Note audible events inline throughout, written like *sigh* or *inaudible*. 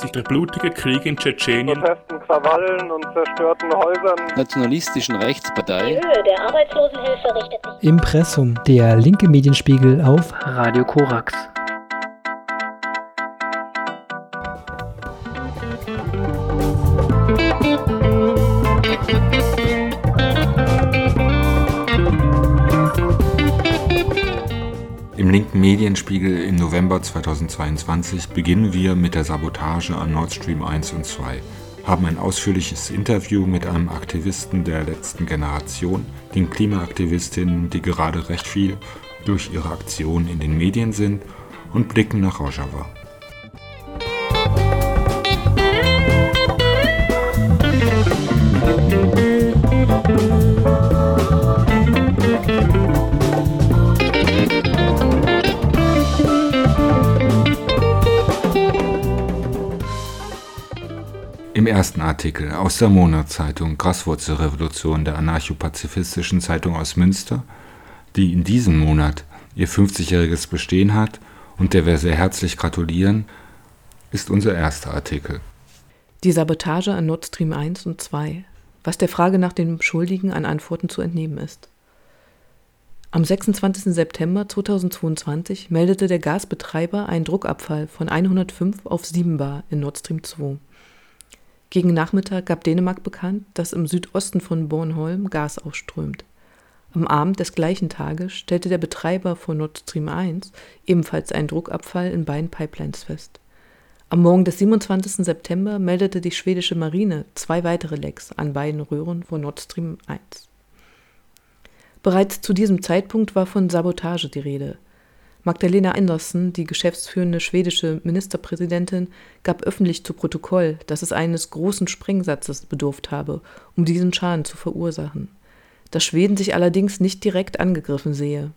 sich der blutige Krieg in Tschetschenien, Protesten, Krawallen und zerstörten Häusern, nationalistischen Rechtspartei, Die Höhe der Arbeitslosenhilfe richtet sich Impressum, der linke Medienspiegel auf Radio Korax. Linken Medienspiegel im November 2022 beginnen wir mit der Sabotage an Nord Stream 1 und 2, haben ein ausführliches Interview mit einem Aktivisten der letzten Generation, den Klimaaktivistinnen, die gerade recht viel durch ihre Aktion in den Medien sind, und blicken nach Rojava. Im ersten Artikel aus der Monatszeitung Graswurzelrevolution der anarcho-pazifistischen Zeitung aus Münster, die in diesem Monat ihr 50-jähriges Bestehen hat und der wir sehr herzlich gratulieren, ist unser erster Artikel. Die Sabotage an Nord Stream 1 und 2, was der Frage nach den Schuldigen an Antworten zu entnehmen ist. Am 26. September 2022 meldete der Gasbetreiber einen Druckabfall von 105 auf 7 Bar in Nord Stream 2. Gegen Nachmittag gab Dänemark bekannt, dass im Südosten von Bornholm Gas ausströmt. Am Abend des gleichen Tages stellte der Betreiber von Nord Stream 1 ebenfalls einen Druckabfall in beiden Pipelines fest. Am Morgen des 27. September meldete die schwedische Marine zwei weitere Lecks an beiden Röhren von Nord Stream 1. Bereits zu diesem Zeitpunkt war von Sabotage die Rede. Magdalena Andersson, die geschäftsführende schwedische Ministerpräsidentin, gab öffentlich zu Protokoll, dass es eines großen Sprengsatzes bedurft habe, um diesen Schaden zu verursachen. Dass Schweden sich allerdings nicht direkt angegriffen sehe.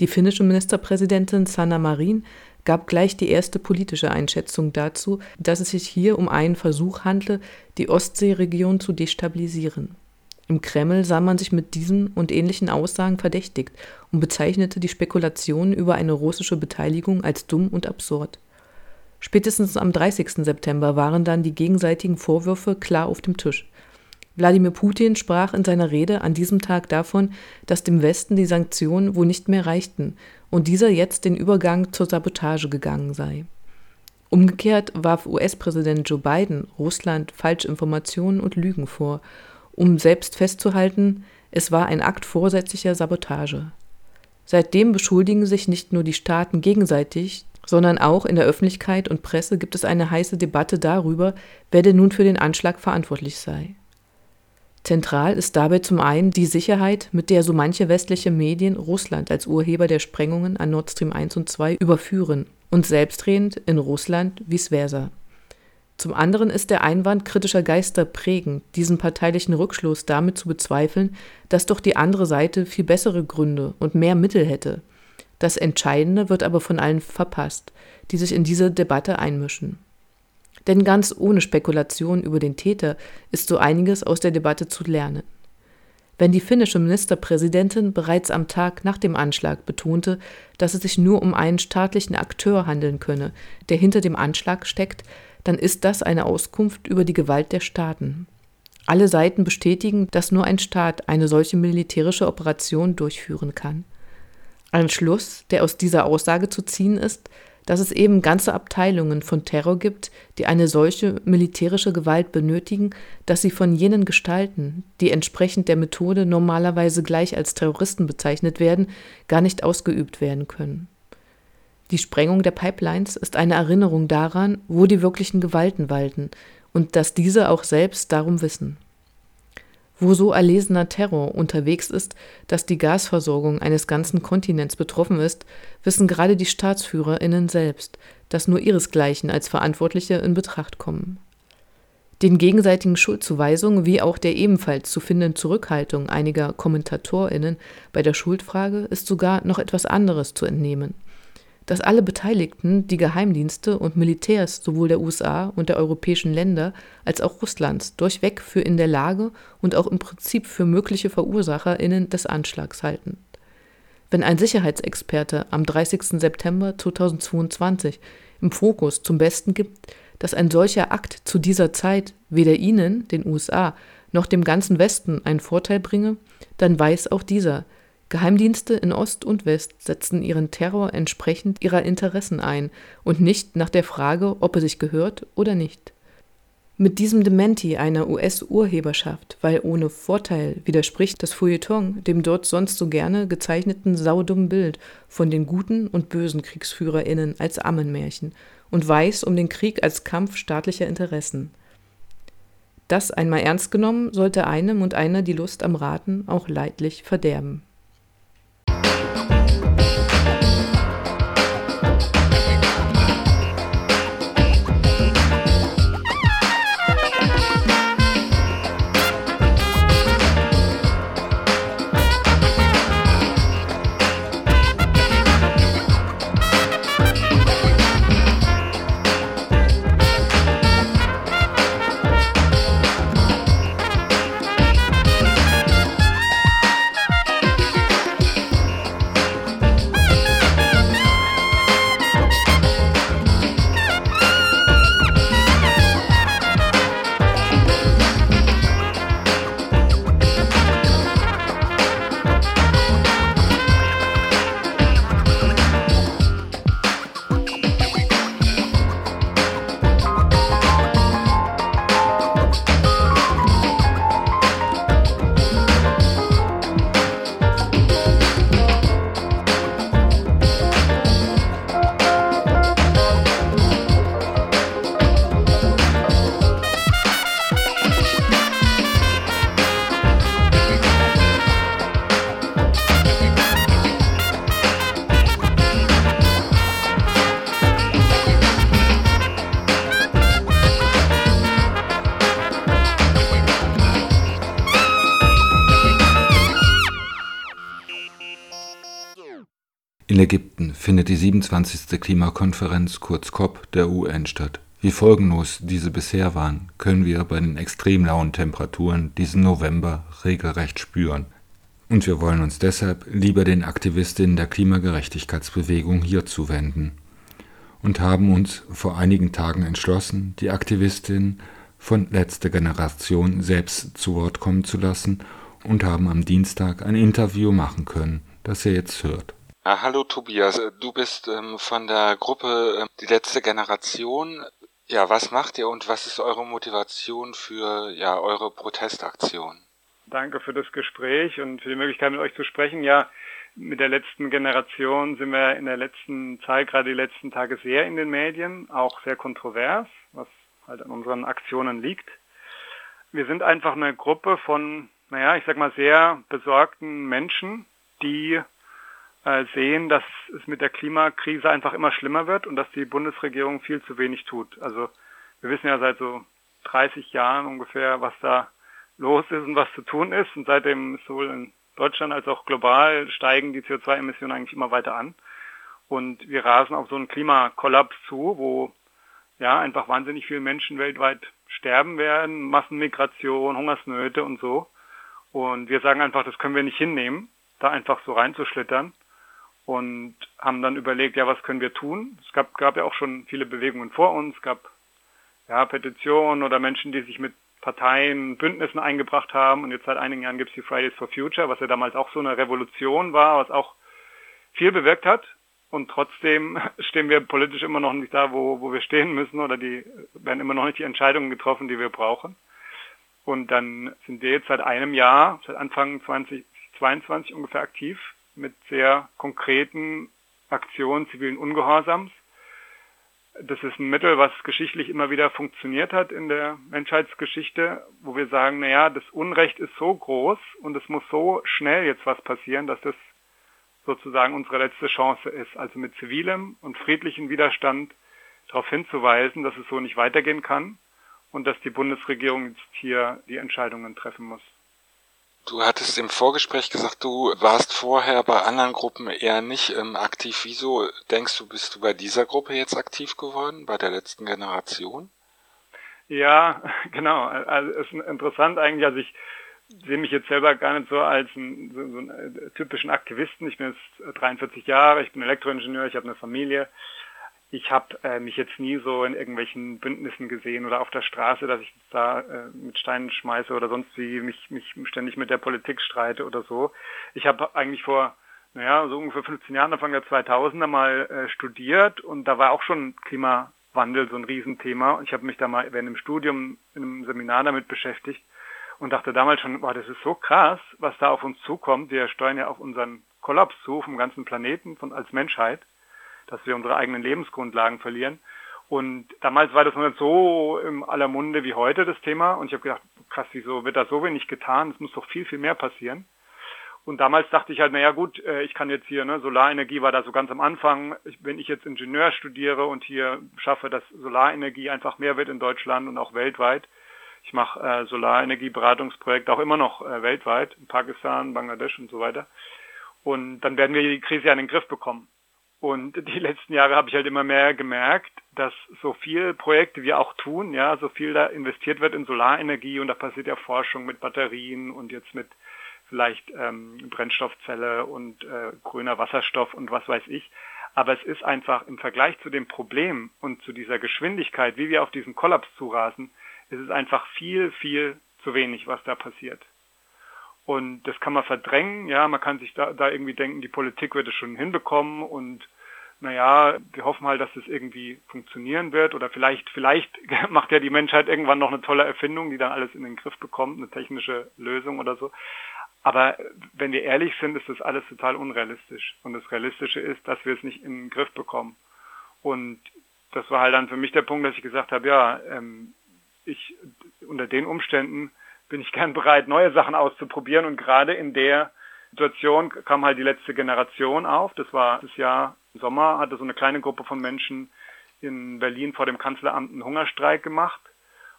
Die finnische Ministerpräsidentin Sanna Marin gab gleich die erste politische Einschätzung dazu, dass es sich hier um einen Versuch handle, die Ostseeregion zu destabilisieren. Im Kreml sah man sich mit diesen und ähnlichen Aussagen verdächtigt und bezeichnete die Spekulationen über eine russische Beteiligung als dumm und absurd. Spätestens am 30. September waren dann die gegenseitigen Vorwürfe klar auf dem Tisch. Wladimir Putin sprach in seiner Rede an diesem Tag davon, dass dem Westen die Sanktionen wohl nicht mehr reichten und dieser jetzt den Übergang zur Sabotage gegangen sei. Umgekehrt warf US-Präsident Joe Biden Russland Falschinformationen und Lügen vor um selbst festzuhalten, es war ein Akt vorsätzlicher Sabotage. Seitdem beschuldigen sich nicht nur die Staaten gegenseitig, sondern auch in der Öffentlichkeit und Presse gibt es eine heiße Debatte darüber, wer denn nun für den Anschlag verantwortlich sei. Zentral ist dabei zum einen die Sicherheit, mit der so manche westliche Medien Russland als Urheber der Sprengungen an Nord Stream 1 und 2 überführen und selbstredend in Russland vice versa. Zum anderen ist der Einwand kritischer Geister prägend, diesen parteilichen Rückschluss damit zu bezweifeln, dass doch die andere Seite viel bessere Gründe und mehr Mittel hätte. Das Entscheidende wird aber von allen verpasst, die sich in diese Debatte einmischen. Denn ganz ohne Spekulation über den Täter ist so einiges aus der Debatte zu lernen. Wenn die finnische Ministerpräsidentin bereits am Tag nach dem Anschlag betonte, dass es sich nur um einen staatlichen Akteur handeln könne, der hinter dem Anschlag steckt, dann ist das eine Auskunft über die Gewalt der Staaten. Alle Seiten bestätigen, dass nur ein Staat eine solche militärische Operation durchführen kann. Ein Schluss, der aus dieser Aussage zu ziehen ist, dass es eben ganze Abteilungen von Terror gibt, die eine solche militärische Gewalt benötigen, dass sie von jenen Gestalten, die entsprechend der Methode normalerweise gleich als Terroristen bezeichnet werden, gar nicht ausgeübt werden können. Die Sprengung der Pipelines ist eine Erinnerung daran, wo die wirklichen Gewalten walten und dass diese auch selbst darum wissen. Wo so erlesener Terror unterwegs ist, dass die Gasversorgung eines ganzen Kontinents betroffen ist, wissen gerade die Staatsführerinnen selbst, dass nur ihresgleichen als Verantwortliche in Betracht kommen. Den gegenseitigen Schuldzuweisungen wie auch der ebenfalls zu findenden Zurückhaltung einiger Kommentatorinnen bei der Schuldfrage ist sogar noch etwas anderes zu entnehmen – dass alle Beteiligten, die Geheimdienste und Militärs sowohl der USA und der europäischen Länder als auch Russlands, durchweg für in der Lage und auch im Prinzip für mögliche VerursacherInnen des Anschlags halten. Wenn ein Sicherheitsexperte am 30. September 2022 im Fokus zum Besten gibt, Dass ein solcher Akt zu dieser Zeit weder ihnen, den USA, noch dem ganzen Westen einen Vorteil bringe, dann weiß auch dieser, Geheimdienste in Ost und West setzen ihren Terror entsprechend ihrer Interessen ein und nicht nach der Frage, ob er sich gehört oder nicht. Mit diesem Dementi einer US-Urheberschaft, weil ohne Vorteil, widerspricht das Feuilleton dem dort sonst so gerne gezeichneten saudummen Bild von den guten und bösen KriegsführerInnen als Ammenmärchen und weiß um den Krieg als Kampf staatlicher Interessen. Das einmal ernst genommen, sollte einem und einer die Lust am Raten auch leidlich verderben. Die 27. Klimakonferenz kurz COP der UN statt. Wie folgenlos diese bisher waren, können wir bei den extrem lauen Temperaturen diesen November regelrecht spüren. Und wir wollen uns deshalb lieber den Aktivistinnen der Klimagerechtigkeitsbewegung hier zuwenden. Und haben uns vor einigen Tagen entschlossen, die Aktivistinnen von letzter Generation selbst zu Wort kommen zu lassen und haben am Dienstag ein Interview machen können, das ihr jetzt hört. Ah, hallo Tobias, du bist ähm, von der Gruppe ähm, Die letzte Generation. Ja, was macht ihr und was ist eure Motivation für ja, eure Protestaktion? Danke für das Gespräch und für die Möglichkeit mit euch zu sprechen. Ja, mit der letzten Generation sind wir in der letzten Zeit, gerade die letzten Tage sehr in den Medien, auch sehr kontrovers, was halt an unseren Aktionen liegt. Wir sind einfach eine Gruppe von, naja, ich sag mal, sehr besorgten Menschen, die äh, sehen, dass es mit der Klimakrise einfach immer schlimmer wird und dass die Bundesregierung viel zu wenig tut. Also wir wissen ja seit so 30 Jahren ungefähr, was da los ist und was zu tun ist. Und seitdem sowohl in Deutschland als auch global steigen die CO2-Emissionen eigentlich immer weiter an. Und wir rasen auf so einen Klimakollaps zu, wo ja einfach wahnsinnig viele Menschen weltweit sterben werden, Massenmigration, Hungersnöte und so. Und wir sagen einfach, das können wir nicht hinnehmen, da einfach so reinzuschlittern und haben dann überlegt, ja, was können wir tun? Es gab, gab ja auch schon viele Bewegungen vor uns, gab ja, Petitionen oder Menschen, die sich mit Parteien, Bündnissen eingebracht haben. Und jetzt seit einigen Jahren gibt es die Fridays for Future, was ja damals auch so eine Revolution war, was auch viel bewirkt hat. Und trotzdem *laughs* stehen wir politisch immer noch nicht da, wo, wo wir stehen müssen oder die werden immer noch nicht die Entscheidungen getroffen, die wir brauchen. Und dann sind wir jetzt seit einem Jahr, seit Anfang 2022 ungefähr aktiv mit sehr konkreten Aktionen zivilen Ungehorsams. Das ist ein Mittel, was geschichtlich immer wieder funktioniert hat in der Menschheitsgeschichte, wo wir sagen, naja, das Unrecht ist so groß und es muss so schnell jetzt was passieren, dass das sozusagen unsere letzte Chance ist. Also mit zivilem und friedlichem Widerstand darauf hinzuweisen, dass es so nicht weitergehen kann und dass die Bundesregierung jetzt hier die Entscheidungen treffen muss. Du hattest im Vorgespräch gesagt, du warst vorher bei anderen Gruppen eher nicht ähm, aktiv. Wieso denkst du, bist du bei dieser Gruppe jetzt aktiv geworden, bei der letzten Generation? Ja, *laughs* genau. Also es ist interessant eigentlich. Also ich sehe mich jetzt selber gar nicht so als einen, so, so einen typischen Aktivisten. Ich bin jetzt 43 Jahre, ich bin Elektroingenieur, ich habe eine Familie. Ich habe äh, mich jetzt nie so in irgendwelchen Bündnissen gesehen oder auf der Straße, dass ich da äh, mit Steinen schmeiße oder sonst wie mich, mich ständig mit der Politik streite oder so. Ich habe eigentlich vor, naja, so ungefähr 15 Jahren, Anfang der 2000er mal äh, studiert und da war auch schon Klimawandel so ein Riesenthema. Ich habe mich da mal während dem Studium in einem Seminar damit beschäftigt und dachte damals schon, boah, das ist so krass, was da auf uns zukommt. Wir steuern ja auf unseren Kollaps zu vom ganzen Planeten von als Menschheit dass wir unsere eigenen Lebensgrundlagen verlieren. Und damals war das noch nicht so im aller Munde wie heute das Thema. Und ich habe gedacht, krass, wieso wird da so wenig getan? Es muss doch viel, viel mehr passieren. Und damals dachte ich halt, naja gut, äh, ich kann jetzt hier, ne, Solarenergie war da so ganz am Anfang. wenn ich jetzt Ingenieur studiere und hier schaffe, dass Solarenergie einfach mehr wird in Deutschland und auch weltweit. Ich mache äh, Solarenergieberatungsprojekte auch immer noch äh, weltweit, in Pakistan, Bangladesch und so weiter. Und dann werden wir die Krise ja in den Griff bekommen. Und die letzten Jahre habe ich halt immer mehr gemerkt, dass so viel Projekte wir auch tun, ja, so viel da investiert wird in Solarenergie und da passiert ja Forschung mit Batterien und jetzt mit vielleicht ähm, Brennstoffzelle und äh, grüner Wasserstoff und was weiß ich. Aber es ist einfach im Vergleich zu dem Problem und zu dieser Geschwindigkeit, wie wir auf diesen Kollaps zurasen, ist es einfach viel, viel zu wenig, was da passiert. Und das kann man verdrängen, ja, man kann sich da, da irgendwie denken, die Politik wird es schon hinbekommen und naja, wir hoffen halt, dass es irgendwie funktionieren wird oder vielleicht, vielleicht *laughs* macht ja die Menschheit irgendwann noch eine tolle Erfindung, die dann alles in den Griff bekommt, eine technische Lösung oder so. Aber wenn wir ehrlich sind, ist das alles total unrealistisch. Und das Realistische ist, dass wir es nicht in den Griff bekommen. Und das war halt dann für mich der Punkt, dass ich gesagt habe, ja, ähm, ich unter den Umständen bin ich gern bereit, neue Sachen auszuprobieren. Und gerade in der Situation kam halt die letzte Generation auf. Das war das Jahr Sommer, hatte so eine kleine Gruppe von Menschen in Berlin vor dem Kanzleramt einen Hungerstreik gemacht,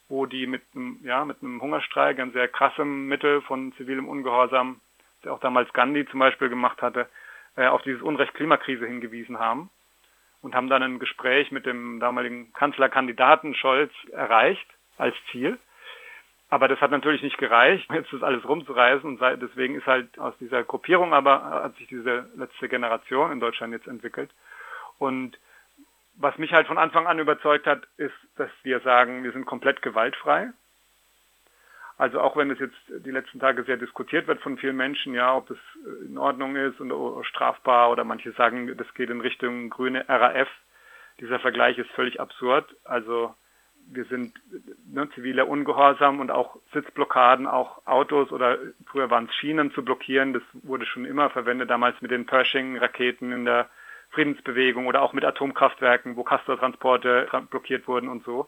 wo die mit einem, ja, mit einem Hungerstreik, ein sehr krassem Mittel von zivilem Ungehorsam, der auch damals Gandhi zum Beispiel gemacht hatte, äh, auf dieses Unrecht Klimakrise hingewiesen haben und haben dann ein Gespräch mit dem damaligen Kanzlerkandidaten Scholz erreicht als Ziel. Aber das hat natürlich nicht gereicht, *laughs* jetzt das alles rumzureißen und deswegen ist halt aus dieser Gruppierung aber hat sich diese letzte Generation in Deutschland jetzt entwickelt. Und was mich halt von Anfang an überzeugt hat, ist, dass wir sagen, wir sind komplett gewaltfrei. Also auch wenn es jetzt die letzten Tage sehr diskutiert wird von vielen Menschen, ja, ob das in Ordnung ist und strafbar oder manche sagen, das geht in Richtung grüne RAF. Dieser Vergleich ist völlig absurd. Also wir sind ne, ziviler Ungehorsam und auch Sitzblockaden, auch Autos oder früher waren es Schienen zu blockieren. Das wurde schon immer verwendet, damals mit den Pershing-Raketen in der Friedensbewegung oder auch mit Atomkraftwerken, wo Castortransporte blockiert wurden und so.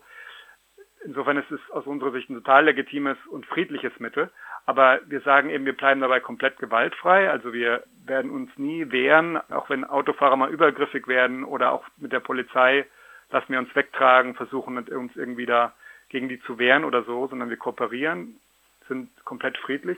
Insofern ist es aus unserer Sicht ein total legitimes und friedliches Mittel. Aber wir sagen eben, wir bleiben dabei komplett gewaltfrei. Also wir werden uns nie wehren, auch wenn Autofahrer mal übergriffig werden oder auch mit der Polizei lassen wir uns wegtragen, versuchen uns irgendwie da gegen die zu wehren oder so, sondern wir kooperieren, sind komplett friedlich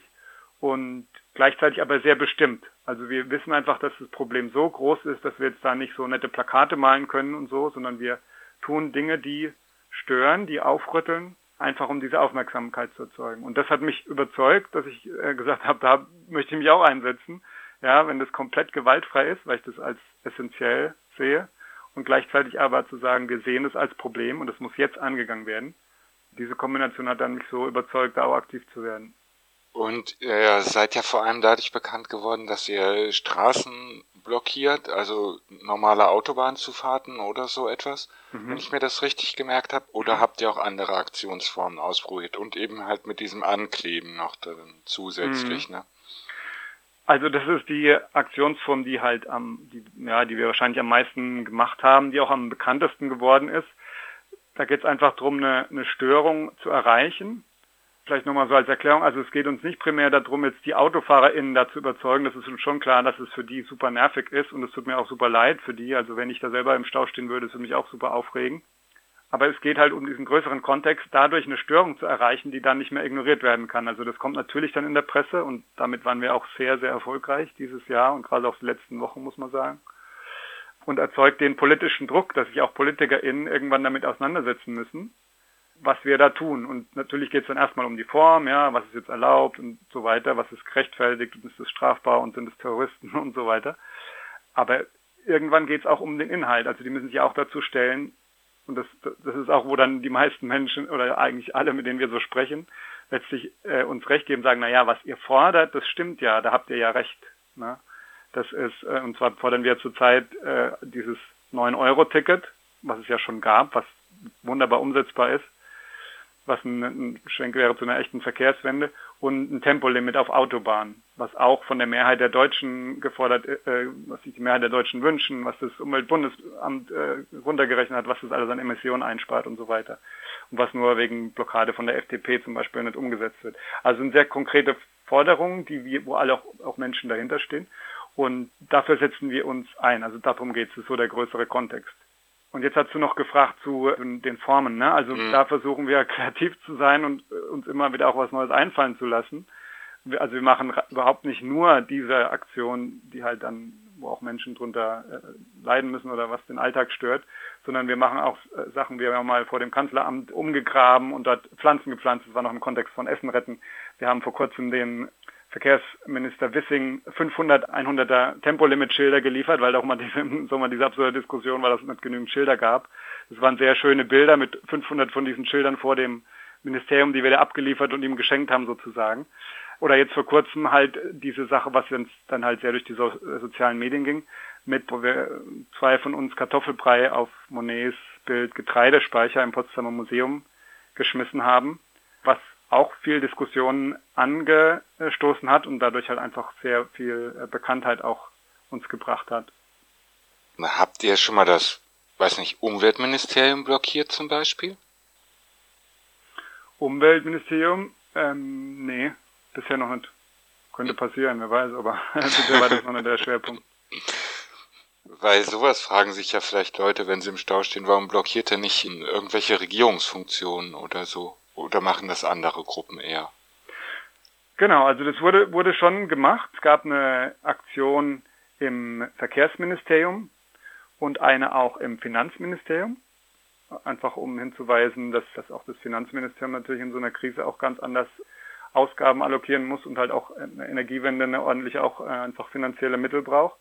und gleichzeitig aber sehr bestimmt. Also wir wissen einfach, dass das Problem so groß ist, dass wir jetzt da nicht so nette Plakate malen können und so, sondern wir tun Dinge, die stören, die aufrütteln, einfach um diese Aufmerksamkeit zu erzeugen. Und das hat mich überzeugt, dass ich äh, gesagt habe, da möchte ich mich auch einsetzen. Ja, wenn das komplett gewaltfrei ist, weil ich das als essentiell sehe, und gleichzeitig aber zu sagen, wir sehen es als Problem und es muss jetzt angegangen werden. Diese Kombination hat dann mich so überzeugt, da auch aktiv zu werden. Und ihr seid ja vor allem dadurch bekannt geworden, dass ihr Straßen blockiert, also normale Autobahnzufahrten oder so etwas, mhm. wenn ich mir das richtig gemerkt habe. Oder habt ihr auch andere Aktionsformen ausprobiert und eben halt mit diesem Ankleben noch dann zusätzlich, mhm. ne? Also das ist die Aktionsform, die halt am, die, ja, die wir wahrscheinlich am meisten gemacht haben, die auch am bekanntesten geworden ist. Da geht es einfach darum, eine, eine Störung zu erreichen. Vielleicht nochmal so als Erklärung, also es geht uns nicht primär darum, jetzt die AutofahrerInnen dazu überzeugen, das ist uns schon klar, dass es für die super nervig ist und es tut mir auch super leid für die. Also wenn ich da selber im Stau stehen würde, es würde mich auch super aufregen. Aber es geht halt um diesen größeren Kontext, dadurch eine Störung zu erreichen, die dann nicht mehr ignoriert werden kann. Also das kommt natürlich dann in der Presse und damit waren wir auch sehr, sehr erfolgreich dieses Jahr und gerade auch die letzten Wochen, muss man sagen. Und erzeugt den politischen Druck, dass sich auch PolitikerInnen irgendwann damit auseinandersetzen müssen, was wir da tun. Und natürlich geht es dann erstmal um die Form, ja, was ist jetzt erlaubt und so weiter, was ist gerechtfertigt und ist es strafbar und sind es Terroristen *laughs* und so weiter. Aber irgendwann geht es auch um den Inhalt. Also die müssen sich auch dazu stellen. Und das, das ist auch, wo dann die meisten Menschen oder eigentlich alle, mit denen wir so sprechen, letztlich äh, uns recht geben, sagen, na ja, was ihr fordert, das stimmt ja, da habt ihr ja recht. Ne? Das ist, äh, und zwar fordern wir zurzeit äh, dieses 9-Euro-Ticket, was es ja schon gab, was wunderbar umsetzbar ist, was ein, ein Schwenk wäre zu einer echten Verkehrswende, und ein Tempolimit auf Autobahnen, was auch von der Mehrheit der Deutschen gefordert, äh, was sich die Mehrheit der Deutschen wünschen, was das Umweltbundesamt äh, runtergerechnet hat, was das alles an Emissionen einspart und so weiter. Und was nur wegen Blockade von der FDP zum Beispiel nicht umgesetzt wird. Also sind sehr konkrete Forderungen, die wir, wo alle auch, auch Menschen dahinter stehen. Und dafür setzen wir uns ein. Also darum geht es, ist so der größere Kontext. Und jetzt hast du noch gefragt zu den Formen. Ne? Also mhm. da versuchen wir *laughs* kreativ zu sein und äh, uns immer wieder auch was Neues einfallen zu lassen. Also wir machen überhaupt nicht nur diese Aktion, die halt dann, wo auch Menschen drunter äh, leiden müssen oder was den Alltag stört, sondern wir machen auch äh, Sachen, wir haben mal vor dem Kanzleramt umgegraben und dort Pflanzen gepflanzt. Das war noch im Kontext von Essen retten. Wir haben vor kurzem den Verkehrsminister Wissing 500 100er Tempolimit-Schilder geliefert, weil auch mal diese, *laughs* so mal diese absurde Diskussion war, dass es nicht genügend Schilder gab. Das waren sehr schöne Bilder mit 500 von diesen Schildern vor dem Ministerium, die wir da abgeliefert und ihm geschenkt haben sozusagen. Oder jetzt vor kurzem halt diese Sache, was uns dann halt sehr durch die so sozialen Medien ging, mit, wo wir zwei von uns Kartoffelbrei auf Monets Bild Getreidespeicher im Potsdamer Museum geschmissen haben, was auch viel Diskussionen angestoßen hat und dadurch halt einfach sehr viel äh, Bekanntheit auch uns gebracht hat. Habt ihr schon mal das, weiß nicht, Umweltministerium blockiert zum Beispiel? Umweltministerium? Ähm, nee, bisher noch nicht. Könnte passieren, wer weiß, aber *laughs* bisher war das noch nicht der Schwerpunkt. Weil sowas fragen sich ja vielleicht Leute, wenn sie im Stau stehen, warum blockiert er nicht in irgendwelche Regierungsfunktionen oder so? Oder machen das andere Gruppen eher? Genau, also das wurde, wurde schon gemacht. Es gab eine Aktion im Verkehrsministerium und eine auch im Finanzministerium. Einfach um hinzuweisen, dass, dass auch das Finanzministerium natürlich in so einer Krise auch ganz anders Ausgaben allokieren muss und halt auch eine Energiewende eine ordentliche auch äh, einfach finanzielle Mittel braucht.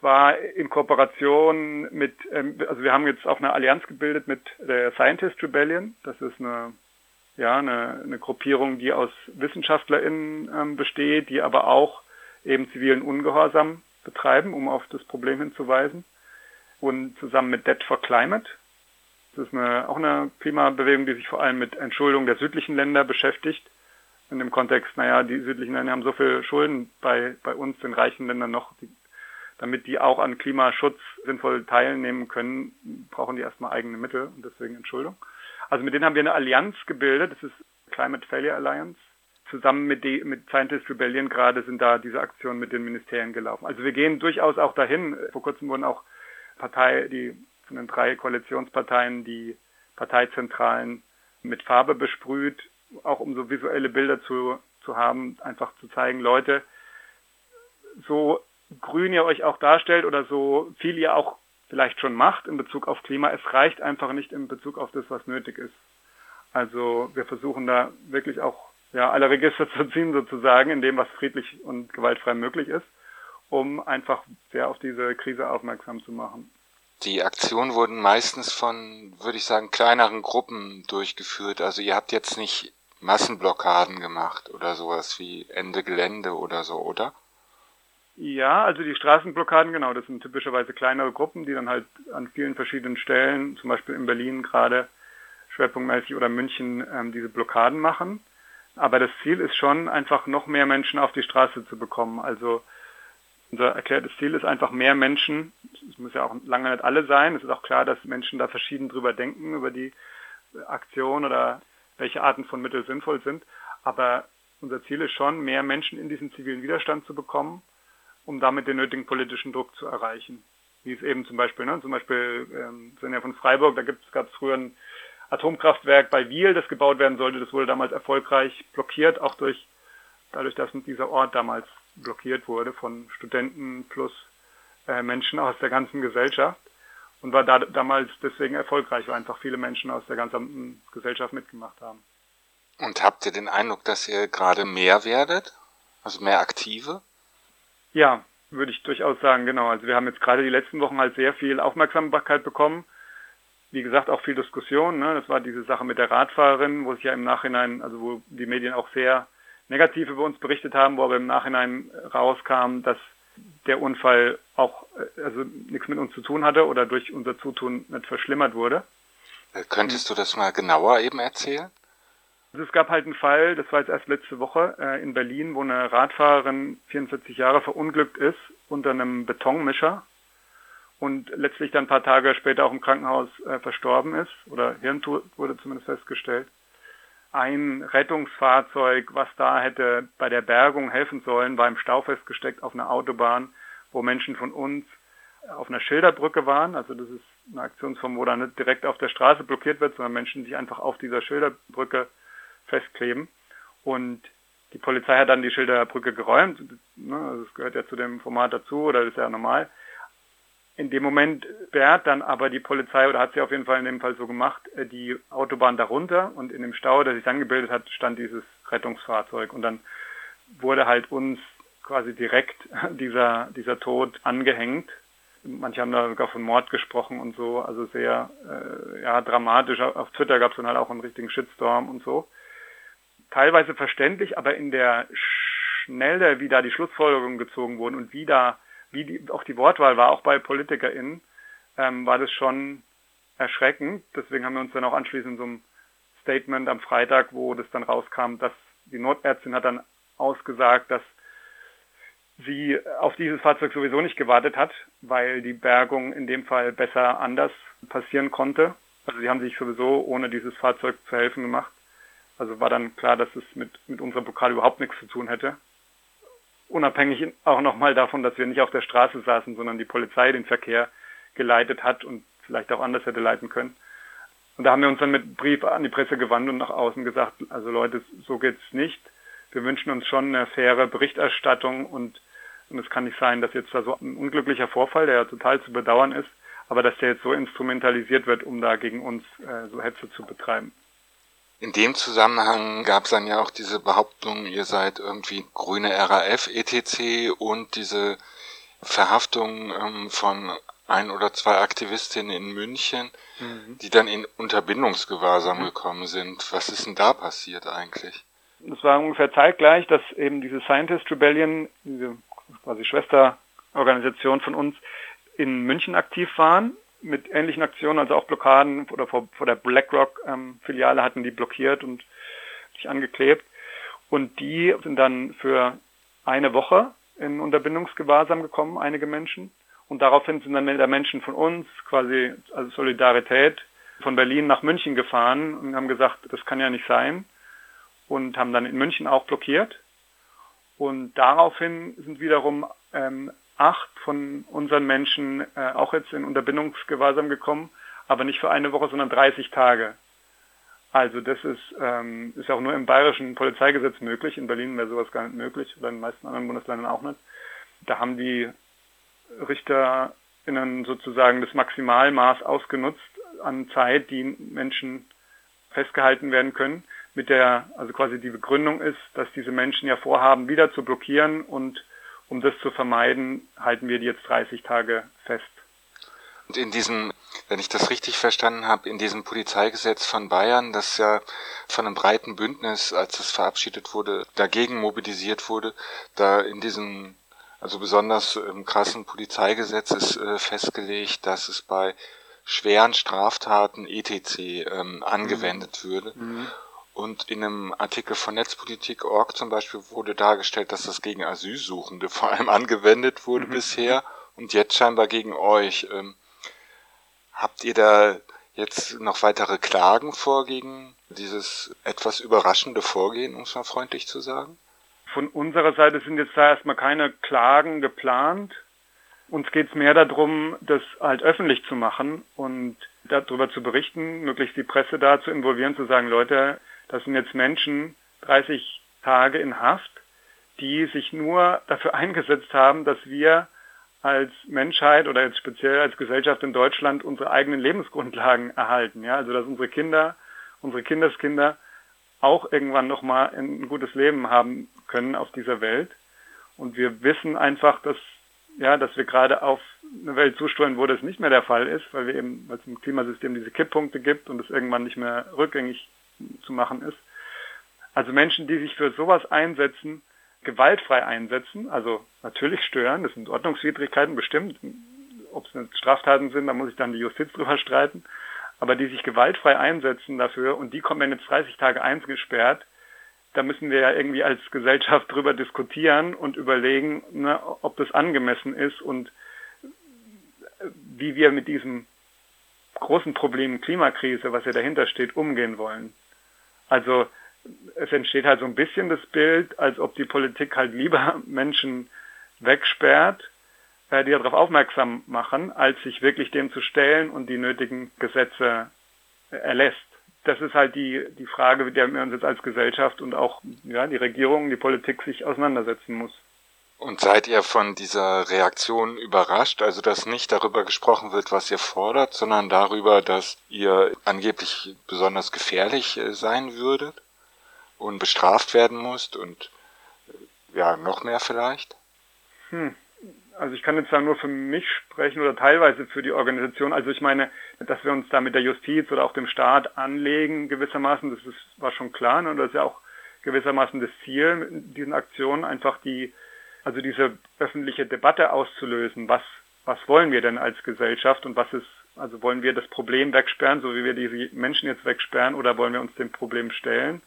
War in Kooperation mit, ähm, also wir haben jetzt auch eine Allianz gebildet mit der Scientist Rebellion. Das ist eine ja, eine, eine Gruppierung, die aus WissenschaftlerInnen ähm, besteht, die aber auch eben zivilen Ungehorsam betreiben, um auf das Problem hinzuweisen. Und zusammen mit Debt for Climate, das ist eine, auch eine Klimabewegung, die sich vor allem mit Entschuldung der südlichen Länder beschäftigt. In dem Kontext, naja, die südlichen Länder haben so viel Schulden bei, bei uns, den reichen Ländern noch, die, damit die auch an Klimaschutz sinnvoll teilnehmen können, brauchen die erstmal eigene Mittel und deswegen Entschuldung. Also mit denen haben wir eine Allianz gebildet, das ist Climate Failure Alliance. Zusammen mit, die, mit Scientist Rebellion gerade sind da diese Aktionen mit den Ministerien gelaufen. Also wir gehen durchaus auch dahin. Vor kurzem wurden auch Partei, die von den drei Koalitionsparteien die Parteizentralen mit Farbe besprüht, auch um so visuelle Bilder zu, zu haben, einfach zu zeigen, Leute, so grün ihr euch auch darstellt oder so viel ihr auch vielleicht schon macht in Bezug auf Klima. Es reicht einfach nicht in Bezug auf das, was nötig ist. Also wir versuchen da wirklich auch ja, alle Register *laughs* zu ziehen sozusagen, in dem, was friedlich und gewaltfrei möglich ist, um einfach sehr auf diese Krise aufmerksam zu machen. Die Aktionen wurden meistens von, würde ich sagen, kleineren Gruppen durchgeführt. Also ihr habt jetzt nicht Massenblockaden gemacht oder sowas wie Ende Gelände oder so, oder? Ja, also die Straßenblockaden, genau, das sind typischerweise kleinere Gruppen, die dann halt an vielen verschiedenen Stellen, zum Beispiel in Berlin gerade schwerpunktmäßig oder München, ähm, diese Blockaden machen. Aber das Ziel ist schon, einfach noch mehr Menschen auf die Straße zu bekommen. Also unser erklärtes Ziel ist einfach mehr Menschen, es muss ja auch lange nicht alle sein, es ist auch klar, dass Menschen da verschieden drüber denken, über die Aktion oder welche Arten von Mitteln sinnvoll sind. Aber unser Ziel ist schon, mehr Menschen in diesen zivilen Widerstand zu bekommen um damit den nötigen politischen Druck zu erreichen. Wie es eben zum Beispiel, ne, zum Beispiel ähm, sind ja von Freiburg, da gab es früher ein Atomkraftwerk bei Wiel, das gebaut werden sollte. Das wurde damals erfolgreich blockiert, auch durch dadurch, dass dieser Ort damals blockiert wurde von Studenten plus äh, Menschen aus der ganzen Gesellschaft und war da, damals deswegen erfolgreich, weil einfach viele Menschen aus der ganzen Gesellschaft mitgemacht haben. Und habt ihr den Eindruck, dass ihr gerade mehr werdet? Also mehr Aktive? Ja, würde ich durchaus sagen, genau. Also wir haben jetzt gerade die letzten Wochen halt sehr viel Aufmerksamkeit bekommen. Wie gesagt, auch viel Diskussion. Ne? Das war diese Sache mit der Radfahrerin, wo sich ja im Nachhinein, also wo die Medien auch sehr negativ über uns berichtet haben, wo aber im Nachhinein rauskam, dass der Unfall auch äh, also nichts mit uns zu tun hatte oder durch unser Zutun nicht verschlimmert wurde. Äh, könntest du das mal genauer eben erzählen? Also es gab halt einen Fall, das war jetzt erst letzte Woche äh, in Berlin, wo eine Radfahrerin 44 Jahre verunglückt ist unter einem Betonmischer und letztlich dann ein paar Tage später auch im Krankenhaus äh, verstorben ist oder Hirntod wurde zumindest festgestellt. Ein Rettungsfahrzeug, was da hätte bei der Bergung helfen sollen, war im Stau festgesteckt auf einer Autobahn, wo Menschen von uns auf einer Schilderbrücke waren. Also das ist eine Aktionsform, wo dann nicht direkt auf der Straße blockiert wird, sondern Menschen sich einfach auf dieser Schilderbrücke festkleben. Und die Polizei hat dann die Schilderbrücke geräumt. Ne, also gehört ja zu dem Format dazu oder das ist ja normal. In dem Moment sperrt dann aber die Polizei oder hat sie auf jeden Fall in dem Fall so gemacht, äh, die Autobahn darunter und in dem Stau, der sich dann gebildet hat, stand dieses Rettungsfahrzeug und dann wurde halt uns quasi direkt *laughs* dieser, dieser Tod angehängt. Manche haben da sogar von Mord gesprochen und so, also sehr äh, ja, dramatisch. Auf Twitter gab es dann halt auch einen richtigen Shitstorm und so teilweise verständlich, aber in der Schnelle, wie da die Schlussfolgerungen gezogen wurden und wie da, wie die, auch die Wortwahl war, auch bei PolitikerInnen, ähm, war das schon erschreckend. Deswegen haben wir uns dann auch anschließend so ein Statement am Freitag, wo das dann rauskam, dass die Notärztin hat dann ausgesagt, dass sie auf dieses Fahrzeug sowieso nicht gewartet hat, weil die Bergung in dem Fall besser anders passieren konnte. Also sie haben sich sowieso ohne dieses Fahrzeug zu helfen gemacht. Also war dann klar, dass es mit, mit unserer Blockade überhaupt nichts zu tun hätte. Unabhängig auch nochmal davon, dass wir nicht auf der Straße saßen, sondern die Polizei den Verkehr geleitet hat und vielleicht auch anders hätte leiten können. Und da haben wir uns dann mit Brief an die Presse gewandt und nach außen gesagt, also Leute, so geht's nicht. Wir wünschen uns schon eine faire Berichterstattung und, und es kann nicht sein, dass jetzt da so ein unglücklicher Vorfall, der ja total zu bedauern ist, aber dass der jetzt so instrumentalisiert wird, um da gegen uns äh, so Hetze zu betreiben. In dem Zusammenhang gab es dann ja auch diese Behauptung, ihr seid irgendwie grüne RAF etc. und diese Verhaftung ähm, von ein oder zwei Aktivistinnen in München, mhm. die dann in Unterbindungsgewahrsam mhm. gekommen sind. Was ist denn da passiert eigentlich? Das war ungefähr zeitgleich, dass eben diese Scientist Rebellion, diese quasi Schwesterorganisation von uns, in München aktiv waren mit ähnlichen Aktionen, also auch Blockaden oder vor, vor der BlackRock-Filiale ähm, hatten die blockiert und sich angeklebt. Und die sind dann für eine Woche in Unterbindungsgewahrsam gekommen, einige Menschen. Und daraufhin sind dann der Menschen von uns, quasi also Solidarität, von Berlin nach München gefahren und haben gesagt, das kann ja nicht sein. Und haben dann in München auch blockiert. Und daraufhin sind wiederum ähm, acht von unseren Menschen äh, auch jetzt in Unterbindungsgewahrsam gekommen, aber nicht für eine Woche, sondern 30 Tage. Also das ist, ähm, ist auch nur im bayerischen Polizeigesetz möglich. In Berlin wäre sowas gar nicht möglich oder in den meisten anderen Bundesländern auch nicht. Da haben die RichterInnen sozusagen das Maximalmaß ausgenutzt an Zeit, die Menschen festgehalten werden können. Mit der, also quasi die Begründung ist, dass diese Menschen ja vorhaben, wieder zu blockieren und um das zu vermeiden, halten wir die jetzt 30 Tage fest. Und in diesem, wenn ich das richtig verstanden habe, in diesem Polizeigesetz von Bayern, das ja von einem breiten Bündnis, als es verabschiedet wurde, dagegen mobilisiert wurde, da in diesem, also besonders im krassen Polizeigesetz ist äh, festgelegt, dass es bei schweren Straftaten etc. Ähm, angewendet mhm. würde. Mhm. Und in einem Artikel von Netzpolitik.org zum Beispiel wurde dargestellt, dass das gegen Asylsuchende *laughs* vor allem angewendet wurde mhm. bisher und jetzt scheinbar gegen euch. Ähm, habt ihr da jetzt noch weitere Klagen vor gegen dieses etwas überraschende Vorgehen, um es mal freundlich zu sagen? Von unserer Seite sind jetzt da erstmal keine Klagen geplant. Uns geht es mehr darum, das halt öffentlich zu machen und darüber zu berichten, möglichst die Presse da zu involvieren, zu sagen, Leute, das sind jetzt Menschen 30 Tage in Haft, die sich nur dafür *laughs* eingesetzt haben, dass wir als Menschheit oder jetzt speziell als Gesellschaft in Deutschland unsere eigenen Lebensgrundlagen erhalten. Ja, also dass unsere Kinder, unsere Kindeskinder auch irgendwann nochmal ein gutes Leben haben können auf dieser Welt. Und wir wissen einfach, dass ja, dass wir gerade auf eine Welt zusteuern, wo das nicht mehr der Fall ist, weil wir eben, weil es im Klimasystem diese Kipppunkte gibt und es irgendwann nicht mehr rückgängig zu machen ist. Also Menschen, die sich für sowas einsetzen, gewaltfrei einsetzen, also natürlich stören, das sind Ordnungswidrigkeiten bestimmt, ob es Straftaten sind, da muss ich dann die Justiz drüber streiten, aber die sich gewaltfrei einsetzen dafür und die kommen dann jetzt 30 Tage eingesperrt, da müssen wir ja irgendwie als Gesellschaft *laughs* drüber diskutieren und überlegen, ne, ob das angemessen ist und wie wir mit diesem großen Problem Klimakrise, was ja dahinter steht, umgehen wollen. Also es entsteht halt so ein bisschen das Bild, als ob die Politik halt lieber *laughs* Menschen wegsperrt, äh, die darauf aufmerksam machen, als sich wirklich dem zu stellen und die nötigen Gesetze äh, erlässt. Das ist halt die, die Frage, mit der wir uns jetzt als Gesellschaft und auch ja, die Regierung, die Politik sich auseinandersetzen muss. Und seid ihr von dieser Reaktion überrascht, also dass nicht darüber gesprochen wird, was ihr fordert, sondern darüber, dass ihr angeblich besonders gefährlich äh, sein würdet und bestraft werden musst und ja, noch mehr vielleicht? Hm also ich kann jetzt da nur für mich sprechen oder teilweise für die Organisation. Also ich meine, dass wir uns da mit der Justiz oder auch dem Staat anlegen gewissermaßen, das ist, war schon klar. Ne? Und das ist ja auch gewissermaßen das Ziel mit diesen Aktionen, einfach die, also diese öffentliche Debatte auszulösen. Was, was wollen wir denn als Gesellschaft und was ist, also wollen wir das Problem wegsperren, so wie wir diese Menschen jetzt wegsperren, oder wollen wir uns dem Problem stellen?